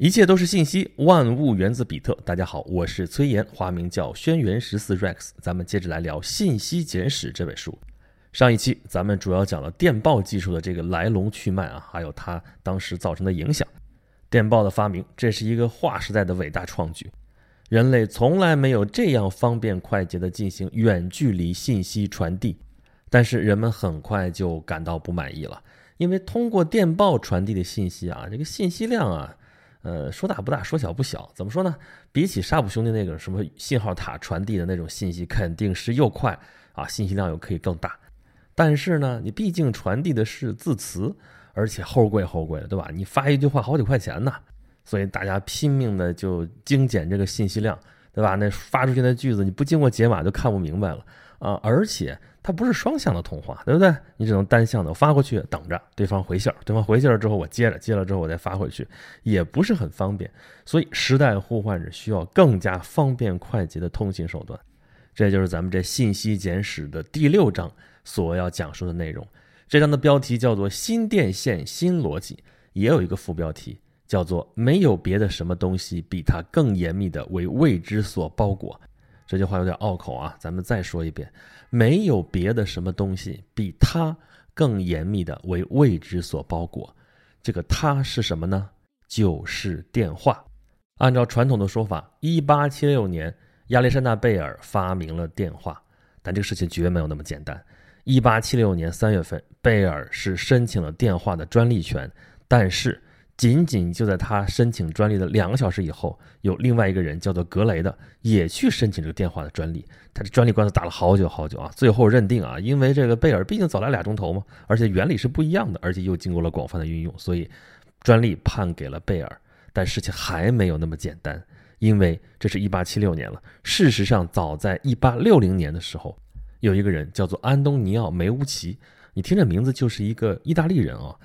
一切都是信息，万物源自比特。大家好，我是崔岩，花名叫轩辕十四 Rex。咱们接着来聊《信息简史》这本书。上一期咱们主要讲了电报技术的这个来龙去脉啊，还有它当时造成的影响。电报的发明，这是一个划时代的伟大创举。人类从来没有这样方便快捷地进行远距离信息传递。但是人们很快就感到不满意了，因为通过电报传递的信息啊，这个信息量啊。呃，说大不大，说小不小，怎么说呢？比起沙普兄弟那个什么信号塔传递的那种信息，肯定是又快啊，信息量又可以更大。但是呢，你毕竟传递的是字词，而且齁贵齁贵的，对吧？你发一句话好几块钱呢，所以大家拼命的就精简这个信息量，对吧？那发出去的句子你不经过解码就看不明白了啊，而且。它不是双向的通话，对不对？你只能单向的，发过去，等着对方回信儿，对方回信儿之后我接着，接了之后我再发回去，也不是很方便。所以时代呼唤着需要更加方便快捷的通信手段。这就是咱们这信息简史的第六章所要讲述的内容。这章的标题叫做“新电线新逻辑”，也有一个副标题叫做“没有别的什么东西比它更严密的为未知所包裹”。这句话有点拗口啊，咱们再说一遍：没有别的什么东西比它更严密的为未知所包裹。这个它是什么呢？就是电话。按照传统的说法，一八七六年亚历山大贝尔发明了电话，但这个事情绝没有那么简单。一八七六年三月份，贝尔是申请了电话的专利权，但是。仅仅就在他申请专利的两个小时以后，有另外一个人叫做格雷的也去申请这个电话的专利。他这专利官司打了好久好久啊，最后认定啊，因为这个贝尔毕竟早来俩钟头嘛，而且原理是不一样的，而且又经过了广泛的运用，所以专利判给了贝尔。但事情还没有那么简单，因为这是一八七六年了。事实上，早在一八六零年的时候，有一个人叫做安东尼奥梅乌奇，你听这名字就是一个意大利人啊。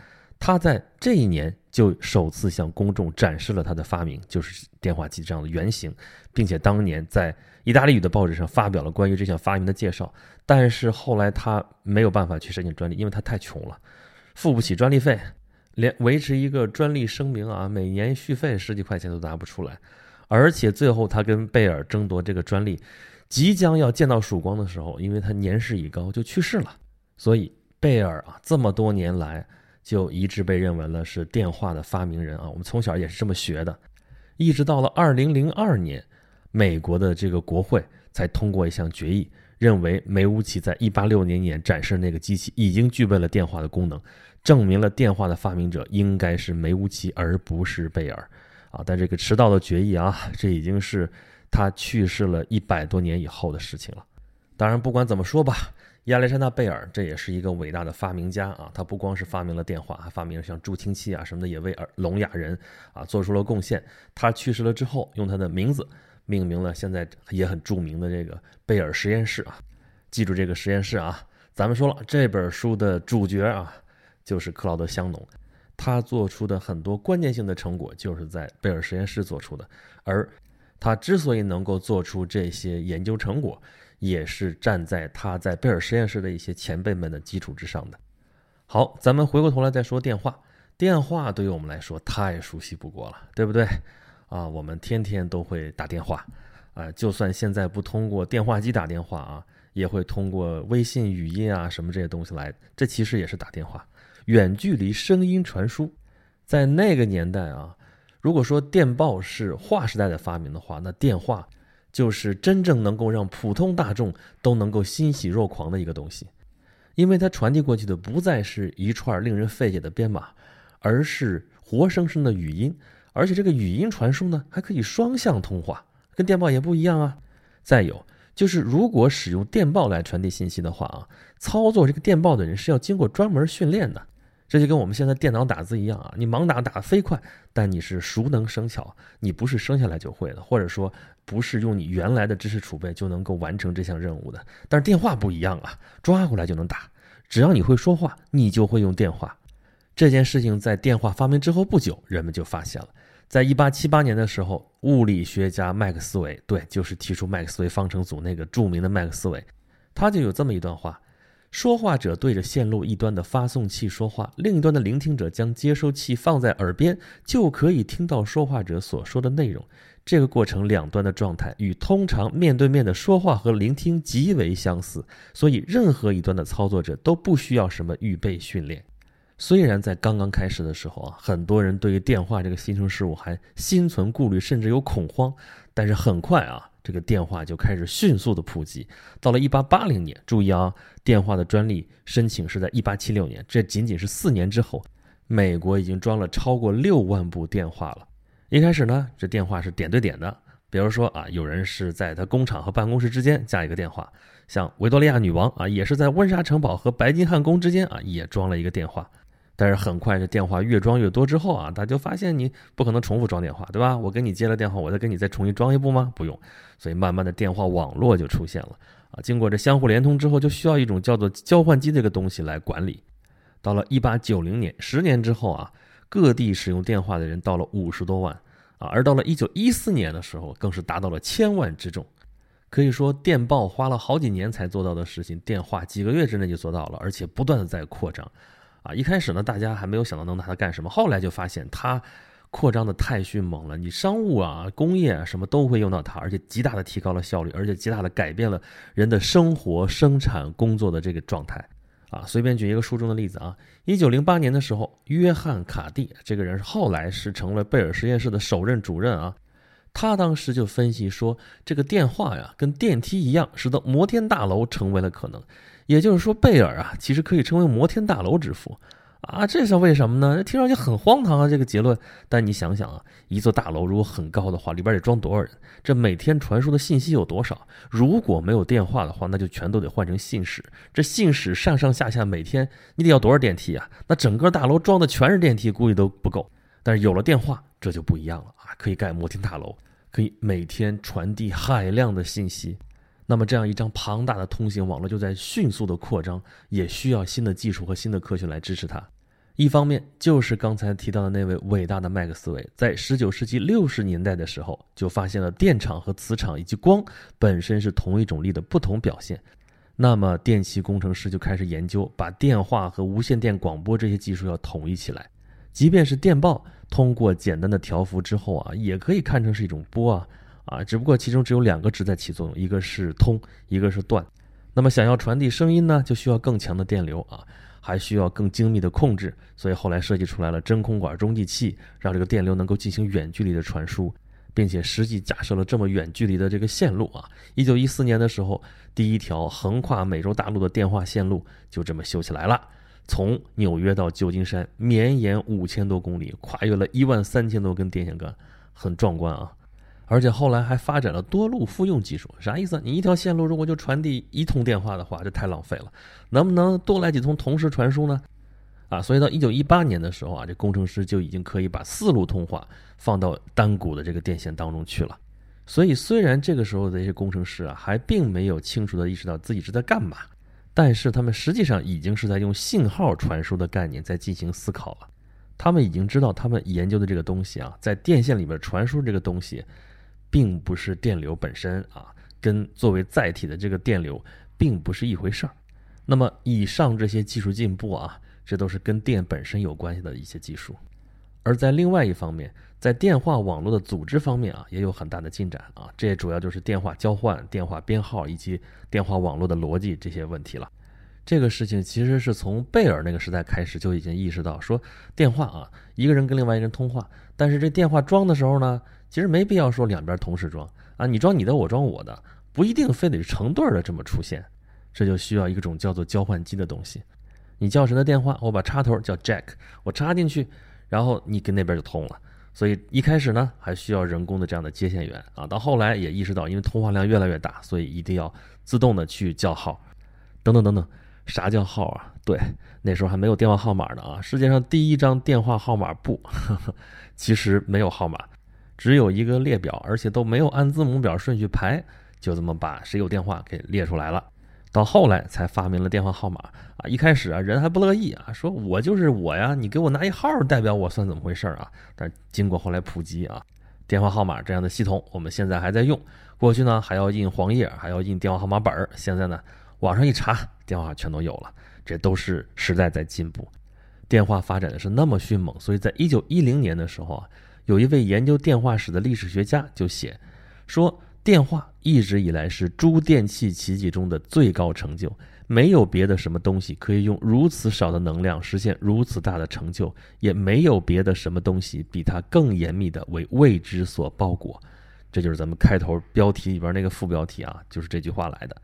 他在这一年就首次向公众展示了他的发明，就是电话机这样的原型，并且当年在意大利语的报纸上发表了关于这项发明的介绍。但是后来他没有办法去申请专利，因为他太穷了，付不起专利费，连维持一个专利声明啊，每年续费十几块钱都拿不出来。而且最后他跟贝尔争夺这个专利，即将要见到曙光的时候，因为他年事已高，就去世了。所以贝尔啊，这么多年来。就一致被认为了是电话的发明人啊，我们从小也是这么学的，一直到了二零零二年，美国的这个国会才通过一项决议，认为梅乌奇在一八六零年展示那个机器已经具备了电话的功能，证明了电话的发明者应该是梅乌奇而不是贝尔啊。但这个迟到的决议啊，这已经是他去世了一百多年以后的事情了。当然，不管怎么说吧。亚历山大·贝尔，这也是一个伟大的发明家啊！他不光是发明了电话，还发明了像助听器啊什么的，也为聋哑人啊做出了贡献。他去世了之后，用他的名字命名了现在也很著名的这个贝尔实验室啊！记住这个实验室啊！咱们说了，这本书的主角啊，就是克劳德·香农，他做出的很多关键性的成果，就是在贝尔实验室做出的。而他之所以能够做出这些研究成果，也是站在他在贝尔实验室的一些前辈们的基础之上的。好，咱们回过头来再说电话。电话对于我们来说太熟悉不过了，对不对？啊，我们天天都会打电话，啊，就算现在不通过电话机打电话啊，也会通过微信语音啊什么这些东西来。这其实也是打电话，远距离声音传输。在那个年代啊，如果说电报是划时代的发明的话，那电话。就是真正能够让普通大众都能够欣喜若狂的一个东西，因为它传递过去的不再是一串令人费解的编码，而是活生生的语音，而且这个语音传输呢还可以双向通话，跟电报也不一样啊。再有就是，如果使用电报来传递信息的话啊，操作这个电报的人是要经过专门训练的。这就跟我们现在电脑打字一样啊，你盲打打飞快，但你是熟能生巧，你不是生下来就会的，或者说不是用你原来的知识储备就能够完成这项任务的。但是电话不一样啊，抓过来就能打，只要你会说话，你就会用电话。这件事情在电话发明之后不久，人们就发现了，在一八七八年的时候，物理学家麦克斯韦，对，就是提出麦克斯韦方程组那个著名的麦克斯韦，他就有这么一段话。说话者对着线路一端的发送器说话，另一端的聆听者将接收器放在耳边，就可以听到说话者所说的内容。这个过程两端的状态与通常面对面的说话和聆听极为相似，所以任何一端的操作者都不需要什么预备训练。虽然在刚刚开始的时候啊，很多人对于电话这个新生事物还心存顾虑，甚至有恐慌，但是很快啊，这个电话就开始迅速的普及。到了1880年，注意啊，电话的专利申请是在1876年，这仅仅是四年之后，美国已经装了超过六万部电话了。一开始呢，这电话是点对点的，比如说啊，有人是在他工厂和办公室之间加一个电话，像维多利亚女王啊，也是在温莎城堡和白金汉宫之间啊，也装了一个电话。但是很快，这电话越装越多之后啊，他就发现你不可能重复装电话，对吧？我给你接了电话，我再给你再重新装一部吗？不用。所以慢慢的电话网络就出现了啊。经过这相互连通之后，就需要一种叫做交换机这个东西来管理。到了一八九零年，十年之后啊，各地使用电话的人到了五十多万。啊，而到了一九一四年的时候，更是达到了千万之众。可以说，电报花了好几年才做到的事情，电话几个月之内就做到了，而且不断的在扩张。啊，一开始呢，大家还没有想到能拿它干什么，后来就发现它扩张的太迅猛了，你商务啊、工业啊什么都会用到它，而且极大的提高了效率，而且极大的改变了人的生活、生产、工作的这个状态。啊，随便举一个书中的例子啊，一九零八年的时候，约翰卡蒂这个人后来是成了贝尔实验室的首任主任啊，他当时就分析说，这个电话呀跟电梯一样，使得摩天大楼成为了可能，也就是说，贝尔啊其实可以称为摩天大楼之父。啊，这是为什么呢？听上去很荒唐啊，这个结论。但你想想啊，一座大楼如果很高的话，里边得装多少人？这每天传输的信息有多少？如果没有电话的话，那就全都得换成信使。这信使上上下下每天你得要多少电梯啊？那整个大楼装的全是电梯，估计都不够。但是有了电话，这就不一样了啊，可以盖摩天大楼，可以每天传递海量的信息。那么这样一张庞大的通信网络就在迅速的扩张，也需要新的技术和新的科学来支持它。一方面就是刚才提到的那位伟大的麦克斯韦，在十九世纪六十年代的时候就发现了电场和磁场以及光本身是同一种力的不同表现。那么电气工程师就开始研究，把电话和无线电广播这些技术要统一起来。即便是电报，通过简单的调幅之后啊，也可以看成是一种波啊啊，只不过其中只有两个值在起作用，一个是通，一个是断。那么想要传递声音呢，就需要更强的电流啊。还需要更精密的控制，所以后来设计出来了真空管中继器，让这个电流能够进行远距离的传输，并且实际假设了这么远距离的这个线路啊。一九一四年的时候，第一条横跨美洲大陆的电话线路就这么修起来了，从纽约到旧金山，绵延五千多公里，跨越了一万三千多根电线杆，很壮观啊。而且后来还发展了多路复用技术，啥意思？你一条线路如果就传递一通电话的话，这太浪费了。能不能多来几通同时传输呢？啊，所以到一九一八年的时候啊，这工程师就已经可以把四路通话放到单股的这个电线当中去了。所以虽然这个时候的一些工程师啊，还并没有清楚的意识到自己是在干嘛，但是他们实际上已经是在用信号传输的概念在进行思考了。他们已经知道，他们研究的这个东西啊，在电线里边传输这个东西。并不是电流本身啊，跟作为载体的这个电流并不是一回事儿。那么以上这些技术进步啊，这都是跟电本身有关系的一些技术。而在另外一方面，在电话网络的组织方面啊，也有很大的进展啊。这也主要就是电话交换、电话编号以及电话网络的逻辑这些问题了。这个事情其实是从贝尔那个时代开始就已经意识到，说电话啊，一个人跟另外一个人通话，但是这电话装的时候呢。其实没必要说两边同时装啊，你装你的，我装我的，不一定非得是成对的这么出现，这就需要一种叫做交换机的东西。你叫谁的电话，我把插头叫 Jack，我插进去，然后你跟那边就通了。所以一开始呢，还需要人工的这样的接线员啊，到后来也意识到，因为通话量越来越大，所以一定要自动的去叫号，等等等等。啥叫号啊？对，那时候还没有电话号码呢啊，世界上第一张电话号码簿，其实没有号码。只有一个列表，而且都没有按字母表顺序排，就这么把谁有电话给列出来了。到后来才发明了电话号码啊！一开始啊，人还不乐意啊，说我就是我呀，你给我拿一号代表我算怎么回事啊？但经过后来普及啊，电话号码这样的系统，我们现在还在用。过去呢还要印黄页，还要印电话号码本儿，现在呢网上一查，电话全都有了。这都是时代在进步，电话发展的是那么迅猛，所以在一九一零年的时候啊，有一位研究电话史的历史学家就写说，电话一直以来是诸电器奇迹中的最高成就，没有别的什么东西可以用如此少的能量实现如此大的成就，也没有别的什么东西比它更严密的为未知所包裹。这就是咱们开头标题里边那个副标题啊，就是这句话来的。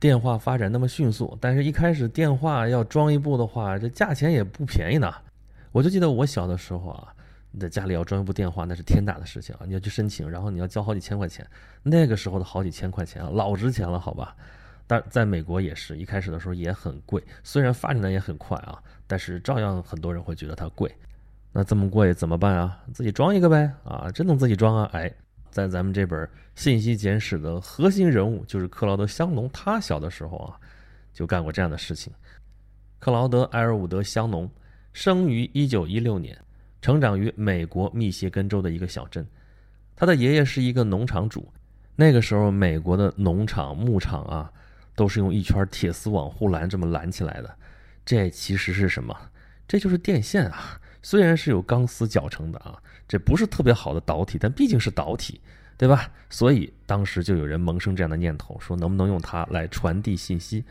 电话发展那么迅速，但是一开始电话要装一部的话，这价钱也不便宜呢。我就记得我小的时候啊，你在家里要装一部电话，那是天大的事情啊！你要去申请，然后你要交好几千块钱。那个时候的好几千块钱啊，老值钱了，好吧？但在美国也是一开始的时候也很贵，虽然发展的也很快啊，但是照样很多人会觉得它贵。那这么贵怎么办啊？自己装一个呗啊，真能自己装啊？哎。在咱们这本《信息简史》的核心人物就是克劳德·香农，他小的时候啊，就干过这样的事情。克劳德·埃尔伍德·香农生于1916年，成长于美国密歇根州的一个小镇。他的爷爷是一个农场主。那个时候，美国的农场、牧场啊，都是用一圈铁丝网护栏这么拦起来的。这其实是什么？这就是电线啊！虽然是有钢丝绞成的啊。这不是特别好的导体，但毕竟是导体，对吧？所以当时就有人萌生这样的念头，说能不能用它来传递信息，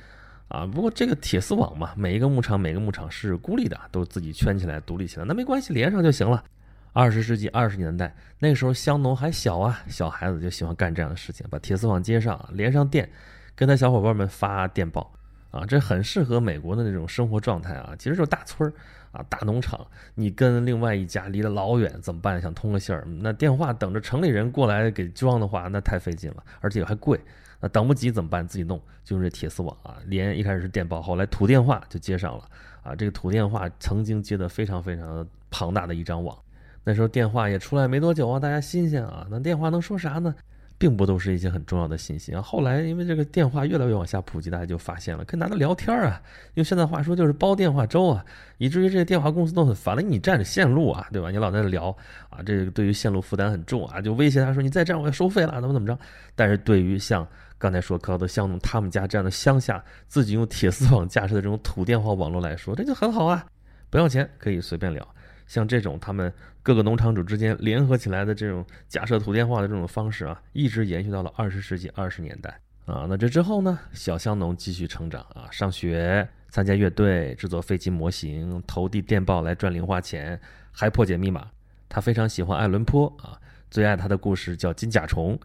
啊？不过这个铁丝网嘛，每一个牧场每个牧场是孤立的，都自己圈起来独立起来，那没关系，连上就行了。二十世纪二十年代，那个时候香农还小啊，小孩子就喜欢干这样的事情，把铁丝网接上，连上电，跟他小伙伴们发电报。啊，这很适合美国的那种生活状态啊！其实就是大村儿啊，大农场，你跟另外一家离得老远，怎么办？想通个信儿，那电话等着城里人过来给装的话，那太费劲了，而且还贵。那等不及怎么办？自己弄，就用这铁丝网啊，连一开始是电报，后来土电话就接上了啊。这个土电话曾经接的非常非常庞大的一张网，那时候电话也出来没多久啊，大家新鲜啊，那电话能说啥呢？并不都是一些很重要的信息啊。后来因为这个电话越来越往下普及，大家就发现了可以拿它聊天啊。用现在话说就是煲电话粥啊，以至于这些电话公司都很烦了。你占着线路啊，对吧？你老在这聊啊，这个对于线路负担很重啊，就威胁他说你再这样我要收费了，怎么怎么着。但是对于像刚才说克劳德香农他们家这样的乡下自己用铁丝网架设的这种土电话网络来说，这就很好啊，不要钱可以随便聊。像这种他们各个农场主之间联合起来的这种假设土电话的这种方式啊，一直延续到了二十世纪二十年代啊。那这之后呢，小香农继续成长啊，上学、参加乐队、制作飞机模型、投递电报来赚零花钱，还破解密码。他非常喜欢爱伦坡啊，最爱他的故事叫《金甲虫》，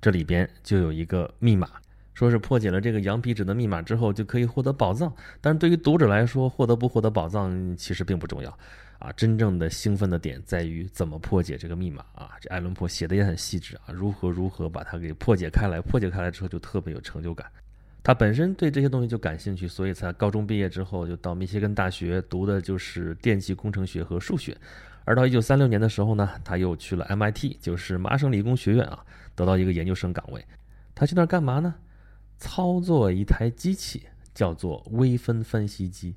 这里边就有一个密码，说是破解了这个羊皮纸的密码之后就可以获得宝藏。但是对于读者来说，获得不获得宝藏其实并不重要。啊，真正的兴奋的点在于怎么破解这个密码啊！这艾伦坡写的也很细致啊，如何如何把它给破解开来，破解开来之后就特别有成就感。他本身对这些东西就感兴趣，所以才高中毕业之后就到密歇根大学读的就是电气工程学和数学。而到一九三六年的时候呢，他又去了 MIT，就是麻省理工学院啊，得到一个研究生岗位。他去那儿干嘛呢？操作一台机器，叫做微分分析机。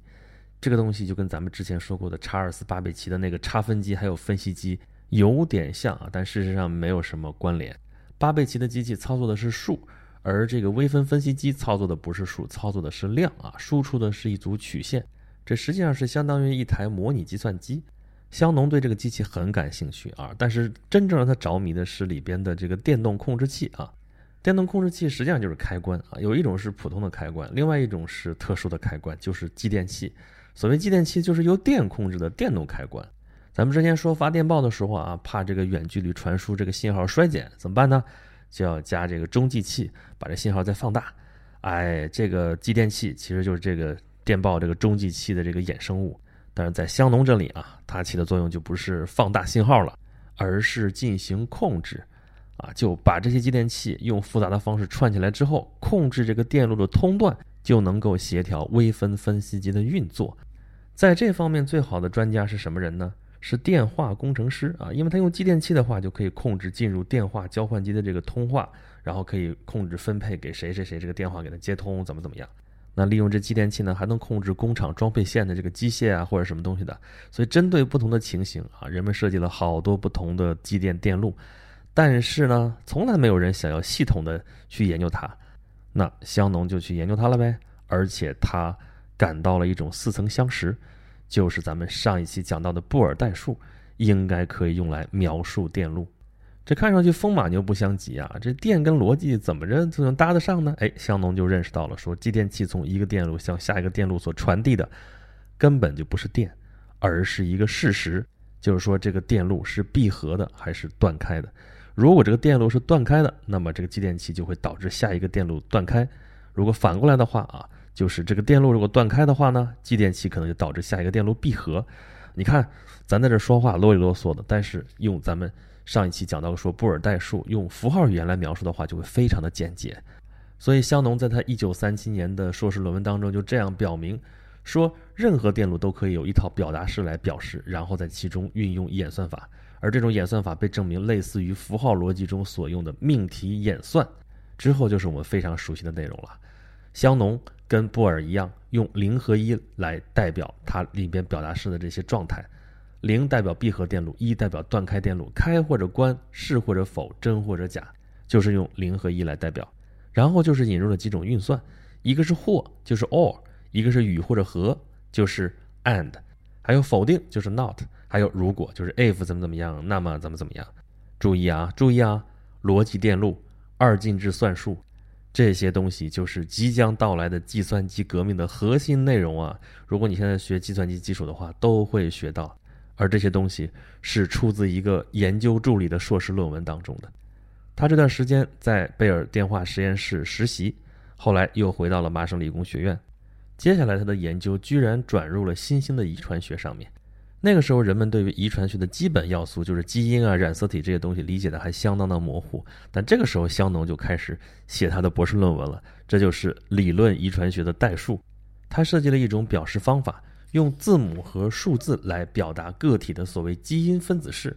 这个东西就跟咱们之前说过的查尔斯·巴贝奇的那个差分机还有分析机有点像啊，但事实上没有什么关联。巴贝奇的机器操作的是数，而这个微分分析机操作的不是数，操作的是量啊，输出的是一组曲线。这实际上是相当于一台模拟计算机。香农对这个机器很感兴趣啊，但是真正让他着迷的是里边的这个电动控制器啊。电动控制器实际上就是开关啊，有一种是普通的开关，另外一种是特殊的开关，就是继电器。所谓继电器，就是由电控制的电动开关。咱们之前说发电报的时候啊，怕这个远距离传输这个信号衰减，怎么办呢？就要加这个中继器，把这信号再放大。哎，这个继电器其实就是这个电报这个中继器的这个衍生物。但是在香农这里啊，它起的作用就不是放大信号了，而是进行控制。啊，就把这些继电器用复杂的方式串起来之后，控制这个电路的通断，就能够协调微分分析机的运作。在这方面最好的专家是什么人呢？是电话工程师啊，因为他用继电器的话，就可以控制进入电话交换机的这个通话，然后可以控制分配给谁谁谁这个电话给他接通，怎么怎么样。那利用这继电器呢，还能控制工厂装配线的这个机械啊或者什么东西的。所以针对不同的情形啊，人们设计了好多不同的继电电路，但是呢，从来没有人想要系统的去研究它。那香农就去研究它了呗。而且他感到了一种似曾相识，就是咱们上一期讲到的布尔代数，应该可以用来描述电路。这看上去风马牛不相及啊！这电跟逻辑怎么着就能搭得上呢？哎，香农就认识到了，说继电器从一个电路向下一个电路所传递的，根本就不是电，而是一个事实，就是说这个电路是闭合的还是断开的。如果这个电路是断开的，那么这个继电器就会导致下一个电路断开；如果反过来的话啊，就是这个电路如果断开的话呢，继电器可能就导致下一个电路闭合。你看，咱在这说话啰里啰嗦的，但是用咱们。上一期讲到说布尔代数用符号语言来描述的话，就会非常的简洁。所以香农在他一九三七年的硕士论文当中就这样表明，说任何电路都可以有一套表达式来表示，然后在其中运用演算法，而这种演算法被证明类似于符号逻辑中所用的命题演算。之后就是我们非常熟悉的内容了。香农跟布尔一样，用零和一来代表它里边表达式的这些状态。零代表闭合电路，一代表断开电路，开或者关，是或者否，真或者假，就是用零和一来代表。然后就是引入了几种运算，一个是或，就是 or；一个是与或者和，就是 and；还有否定，就是 not；还有如果，就是 if 怎么怎么样，那么怎么怎么样。注意啊，注意啊，逻辑电路、二进制算术这些东西，就是即将到来的计算机革命的核心内容啊！如果你现在学计算机基础的话，都会学到。而这些东西是出自一个研究助理的硕士论文当中的。他这段时间在贝尔电话实验室实习，后来又回到了麻省理工学院。接下来他的研究居然转入了新兴的遗传学上面。那个时候人们对于遗传学的基本要素，就是基因啊、染色体这些东西理解的还相当的模糊。但这个时候香农就开始写他的博士论文了，这就是理论遗传学的代数。他设计了一种表示方法。用字母和数字来表达个体的所谓基因分子式，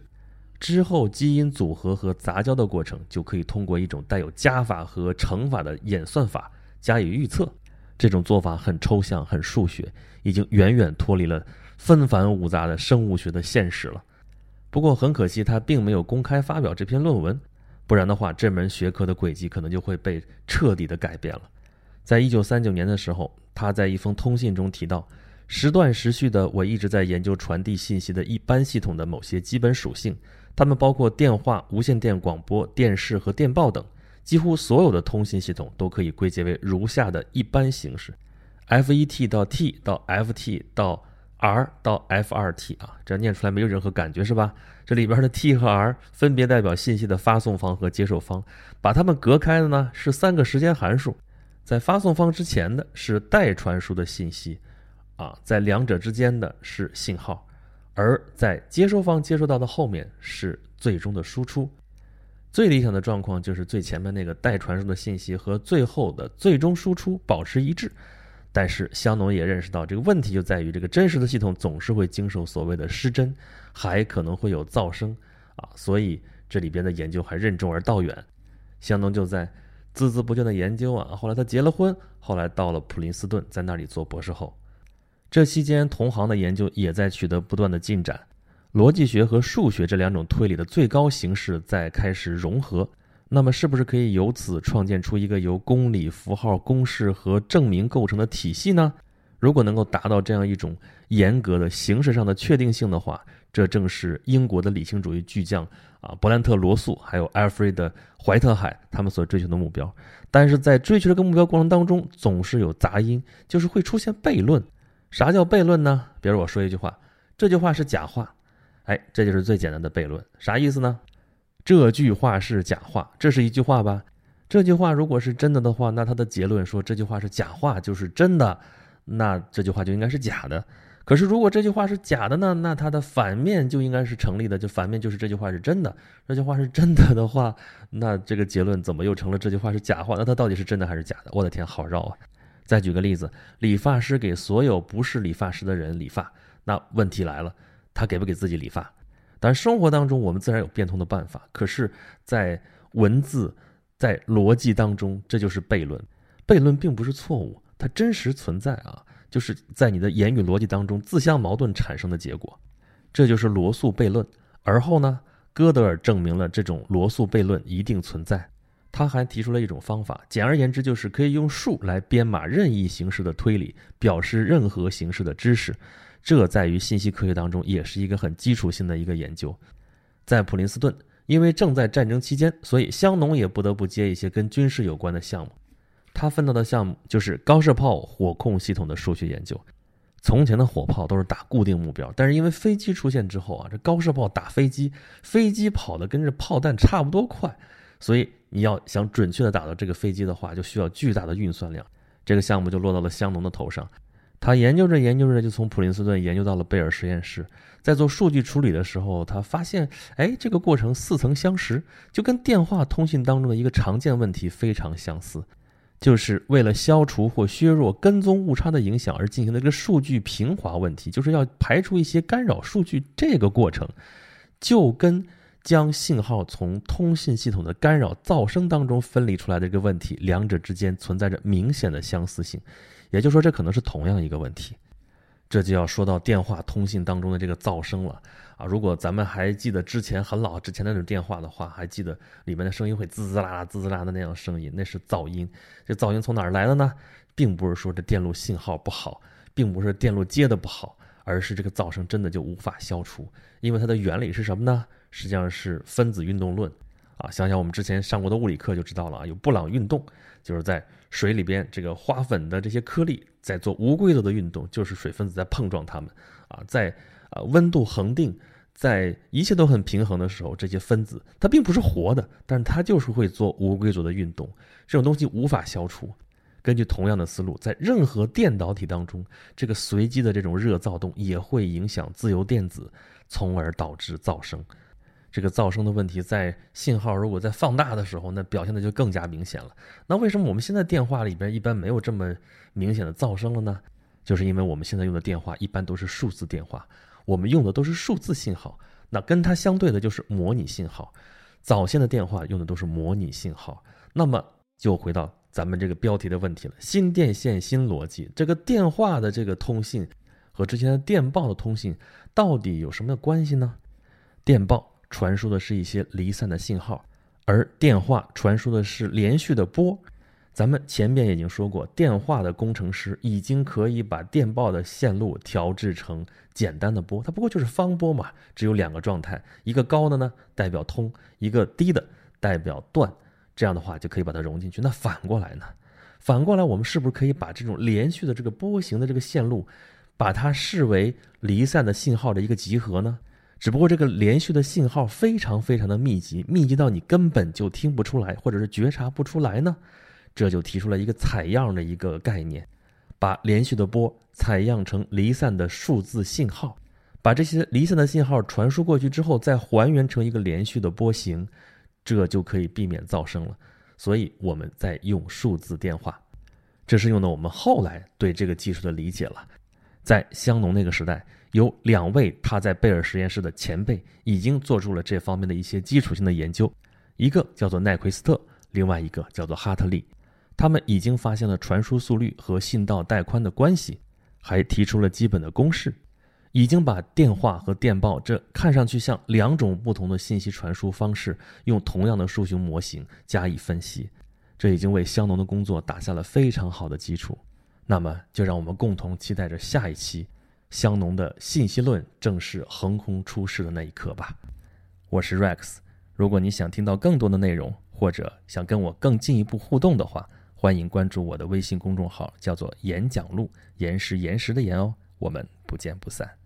之后基因组合和杂交的过程就可以通过一种带有加法和乘法的演算法加以预测。这种做法很抽象、很数学，已经远远脱离了纷繁芜杂的生物学的现实了。不过很可惜，他并没有公开发表这篇论文，不然的话，这门学科的轨迹可能就会被彻底的改变了。在一九三九年的时候，他在一封通信中提到。时断时续的，我一直在研究传递信息的一般系统的某些基本属性，它们包括电话、无线电广播电视和电报等。几乎所有的通信系统都可以归结为如下的一般形式：f1t 到 t 到 ft 到 r 到 f2t 啊，这样念出来没有任何感觉是吧？这里边的 t 和 r 分别代表信息的发送方和接受方，把它们隔开的呢是三个时间函数，在发送方之前的是待传输的信息。啊，在两者之间的是信号，而在接收方接收到的后面是最终的输出。最理想的状况就是最前面那个待传输的信息和最后的最终输出保持一致。但是香农也认识到这个问题就在于这个真实的系统总是会经受所谓的失真，还可能会有噪声啊，所以这里边的研究还任重而道远。香农就在孜孜不倦的研究啊，后来他结了婚，后来到了普林斯顿，在那里做博士后。这期间，同行的研究也在取得不断的进展，逻辑学和数学这两种推理的最高形式在开始融合。那么，是不是可以由此创建出一个由公理、符号、公式和证明构成的体系呢？如果能够达到这样一种严格的形式上的确定性的话，这正是英国的理性主义巨匠啊，伯兰特·罗素还有艾弗瑞德·怀特海他们所追求的目标。但是在追求这个目标过程当中，总是有杂音，就是会出现悖论。啥叫悖论呢？比如我说一句话，这句话是假话，哎，这就是最简单的悖论。啥意思呢？这句话是假话，这是一句话吧？这句话如果是真的的话，那它的结论说这句话是假话就是真的，那这句话就应该是假的。可是如果这句话是假的呢？那它的反面就应该是成立的，就反面就是这句话是真的。这句话是真的的话，那这个结论怎么又成了这句话是假话？那它到底是真的还是假的？我的天，好绕啊！再举个例子，理发师给所有不是理发师的人理发，那问题来了，他给不给自己理发？但生活当中我们自然有变通的办法，可是，在文字、在逻辑当中，这就是悖论。悖论并不是错误，它真实存在啊，就是在你的言语逻辑当中自相矛盾产生的结果，这就是罗素悖论。而后呢，哥德尔证明了这种罗素悖论一定存在。他还提出了一种方法，简而言之就是可以用数来编码任意形式的推理，表示任何形式的知识。这在于信息科学当中也是一个很基础性的一个研究。在普林斯顿，因为正在战争期间，所以香农也不得不接一些跟军事有关的项目。他分到的项目就是高射炮火控系统的数学研究。从前的火炮都是打固定目标，但是因为飞机出现之后啊，这高射炮打飞机，飞机跑的跟这炮弹差不多快，所以你要想准确的打到这个飞机的话，就需要巨大的运算量。这个项目就落到了香农的头上，他研究着研究着，就从普林斯顿研究到了贝尔实验室，在做数据处理的时候，他发现，哎，这个过程似曾相识，就跟电话通信当中的一个常见问题非常相似。就是为了消除或削弱跟踪误差的影响而进行的这个数据平滑问题，就是要排除一些干扰数据。这个过程就跟将信号从通信系统的干扰噪声当中分离出来的这个问题，两者之间存在着明显的相似性。也就是说，这可能是同样一个问题。这就要说到电话通信当中的这个噪声了啊！如果咱们还记得之前很老之前那种电话的话，还记得里面的声音会滋滋啦啦、滋滋啦的那样声音，那是噪音。这噪音从哪儿来的呢？并不是说这电路信号不好，并不是电路接的不好，而是这个噪声真的就无法消除。因为它的原理是什么呢？实际上是分子运动论啊！想想我们之前上过的物理课就知道了啊，有布朗运动，就是在水里边这个花粉的这些颗粒。在做无规则的运动，就是水分子在碰撞它们啊，在啊温度恒定，在一切都很平衡的时候，这些分子它并不是活的，但是它就是会做无规则的运动。这种东西无法消除。根据同样的思路，在任何电导体当中，这个随机的这种热躁动也会影响自由电子，从而导致噪声。这个噪声的问题，在信号如果在放大的时候，那表现的就更加明显了。那为什么我们现在电话里边一般没有这么明显的噪声了呢？就是因为我们现在用的电话一般都是数字电话，我们用的都是数字信号。那跟它相对的就是模拟信号。早先的电话用的都是模拟信号。那么就回到咱们这个标题的问题了：新电线新逻辑，这个电话的这个通信和之前的电报的通信到底有什么关系呢？电报。传输的是一些离散的信号，而电话传输的是连续的波。咱们前面已经说过，电话的工程师已经可以把电报的线路调制成简单的波，它不过就是方波嘛，只有两个状态，一个高的呢代表通，一个低的代表断。这样的话就可以把它融进去。那反过来呢？反过来我们是不是可以把这种连续的这个波形的这个线路，把它视为离散的信号的一个集合呢？只不过这个连续的信号非常非常的密集，密集到你根本就听不出来，或者是觉察不出来呢。这就提出了一个采样的一个概念，把连续的波采样成离散的数字信号，把这些离散的信号传输过去之后，再还原成一个连续的波形，这就可以避免噪声了。所以我们在用数字电话，这是用的我们后来对这个技术的理解了。在香农那个时代。有两位他在贝尔实验室的前辈已经做出了这方面的一些基础性的研究，一个叫做奈奎斯特，另外一个叫做哈特利。他们已经发现了传输速率和信道带宽的关系，还提出了基本的公式，已经把电话和电报这看上去像两种不同的信息传输方式，用同样的数学模型加以分析。这已经为香农的工作打下了非常好的基础。那么，就让我们共同期待着下一期。香农的信息论正式横空出世的那一刻吧。我是 Rex，如果你想听到更多的内容，或者想跟我更进一步互动的话，欢迎关注我的微信公众号，叫做“演讲录”，岩石岩石的岩哦。我们不见不散。